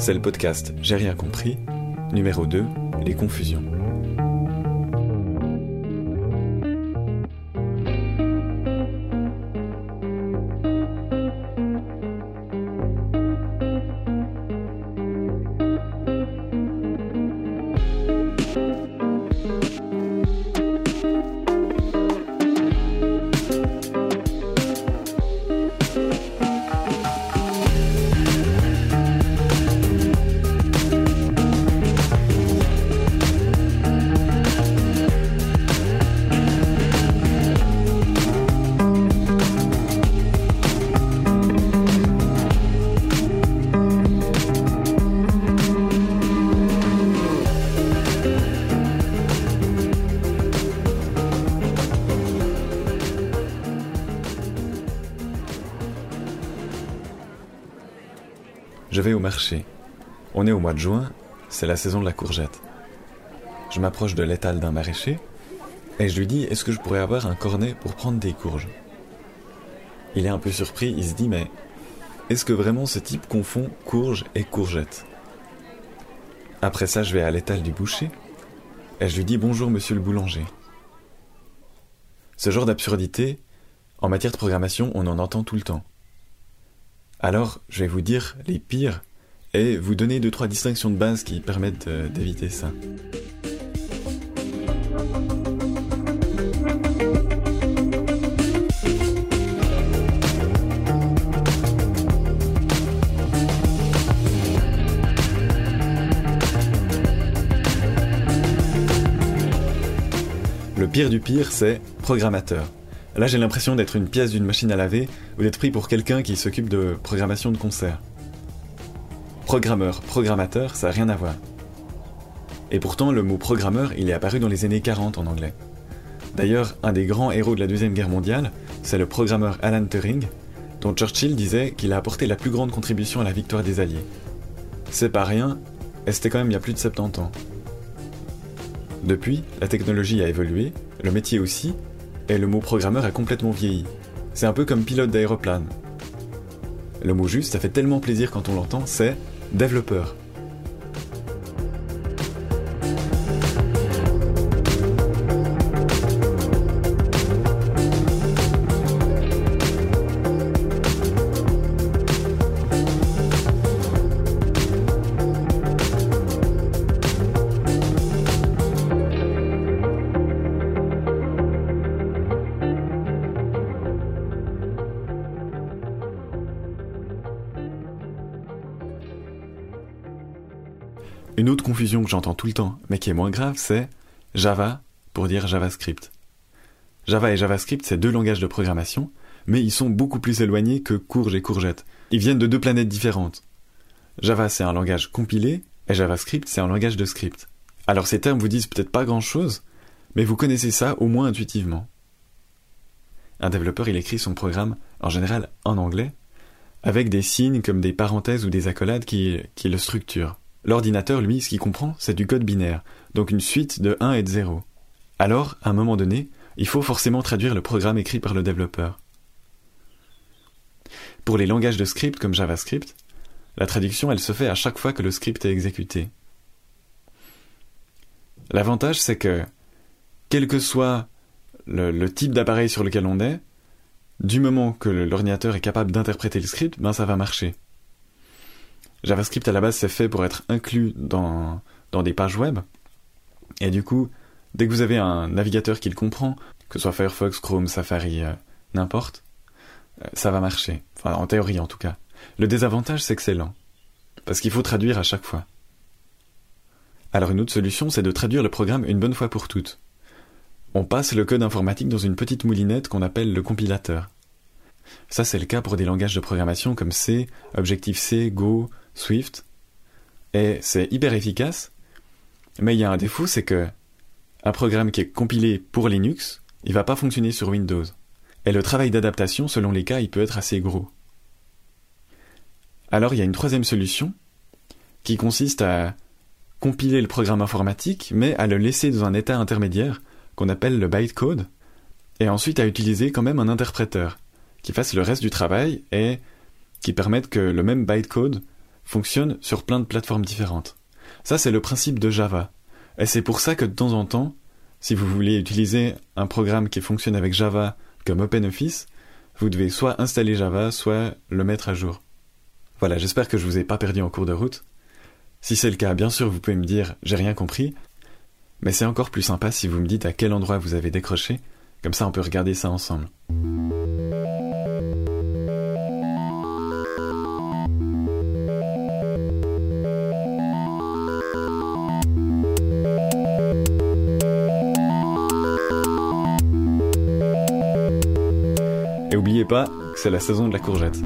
c'est le podcast J'ai rien compris, numéro 2, les confusions. Je vais au marché. On est au mois de juin, c'est la saison de la courgette. Je m'approche de l'étal d'un maraîcher et je lui dis est-ce que je pourrais avoir un cornet pour prendre des courges? Il est un peu surpris, il se dit mais est-ce que vraiment ce type confond courge et courgette? Après ça, je vais à l'étal du boucher et je lui dis bonjour monsieur le boulanger. Ce genre d'absurdité, en matière de programmation, on en entend tout le temps. Alors, je vais vous dire les pires et vous donner deux trois distinctions de base qui permettent d'éviter ça. Le pire du pire, c'est programmateur. Là, j'ai l'impression d'être une pièce d'une machine à laver ou d'être pris pour quelqu'un qui s'occupe de programmation de concert. Programmeur, programmateur, ça n'a rien à voir. Et pourtant, le mot programmeur, il est apparu dans les années 40 en anglais. D'ailleurs, un des grands héros de la Deuxième Guerre mondiale, c'est le programmeur Alan Turing, dont Churchill disait qu'il a apporté la plus grande contribution à la victoire des Alliés. C'est pas rien, et c'était quand même il y a plus de 70 ans. Depuis, la technologie a évolué, le métier aussi, et le mot programmeur a complètement vieilli. C'est un peu comme pilote d'aéroplane. Le mot juste, ça fait tellement plaisir quand on l'entend, c'est développeur. Une autre confusion que j'entends tout le temps, mais qui est moins grave, c'est Java pour dire JavaScript. Java et JavaScript, c'est deux langages de programmation, mais ils sont beaucoup plus éloignés que courge et courgette. Ils viennent de deux planètes différentes. Java, c'est un langage compilé, et JavaScript, c'est un langage de script. Alors ces termes vous disent peut-être pas grand-chose, mais vous connaissez ça au moins intuitivement. Un développeur, il écrit son programme, en général en anglais, avec des signes comme des parenthèses ou des accolades qui, qui le structurent. L'ordinateur, lui, ce qu'il comprend, c'est du code binaire, donc une suite de 1 et de 0. Alors, à un moment donné, il faut forcément traduire le programme écrit par le développeur. Pour les langages de script comme JavaScript, la traduction, elle se fait à chaque fois que le script est exécuté. L'avantage, c'est que, quel que soit le, type d'appareil sur lequel on est, du moment que l'ordinateur est capable d'interpréter le script, ben ça va marcher. JavaScript à la base c'est fait pour être inclus dans, des pages web. Et du coup, dès que vous avez un navigateur qui le comprend, que ce soit Firefox, Chrome, Safari, euh, n'importe, euh, ça va marcher. Enfin, en théorie en tout cas. Le désavantage c'est que c'est lent. Parce qu'il faut traduire à chaque fois. Alors une autre solution c'est de traduire le programme une bonne fois pour toutes. On passe le code informatique dans une petite moulinette qu'on appelle le compilateur. Ça c'est le cas pour des langages de programmation comme C, Objective-C, Go, Swift, et c'est hyper efficace, mais il y a un défaut, c'est que un programme qui est compilé pour Linux, il va pas fonctionner sur Windows. Et le travail d'adaptation, selon les cas, il peut être assez gros. Alors il y a une troisième solution, qui consiste à compiler le programme informatique, mais à le laisser dans un état intermédiaire, qu'on appelle le bytecode, et ensuite à utiliser quand même un interpréteur, qui fasse le reste du travail et qui permette que le même bytecode fonctionne sur plein de plateformes différentes. Ça, c'est le principe de Java. Et c'est pour ça que de temps en temps, si vous voulez utiliser un programme qui fonctionne avec Java comme OpenOffice, vous devez soit installer Java, soit le mettre à jour. Voilà, j'espère que je vous ai pas perdu en cours de route. Si c'est le cas, bien sûr, vous pouvez me dire j'ai rien compris, mais c'est encore plus sympa si vous me dites à quel endroit vous avez décroché, comme ça on peut regarder ça ensemble. Oubliez pas que c'est la saison de la courgette.